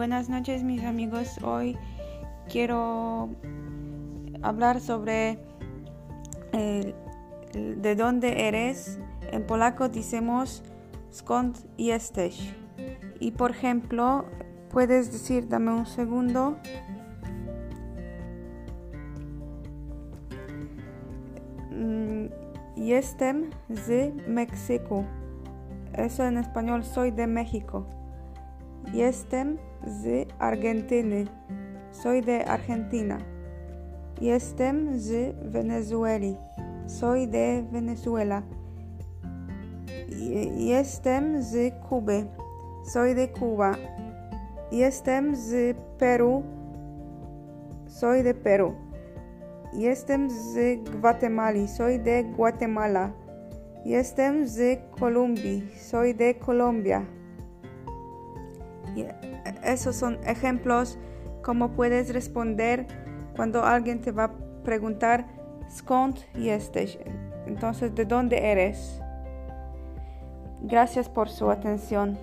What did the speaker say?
Buenas noches mis amigos. Hoy quiero hablar sobre el, de dónde eres. En polaco decimos skąd jesteś. Y por ejemplo, puedes decir, dame un segundo. Jestem z Meksyku. Eso en español, soy de México. Jestem z Argentyny. Soy de Argentina. Jestem z Wenezueli. Soy de Venezuela. Jestem z Kuby. Soy de Cuba. Jestem z Peru. Soy de Perú. Jestem z Guatemala. Soy de Guatemala. Jestem z Kolumbii. Soy de Colombia. Y esos son ejemplos como puedes responder cuando alguien te va a preguntar skąd jesteś. Entonces, ¿de dónde eres? Gracias por su atención.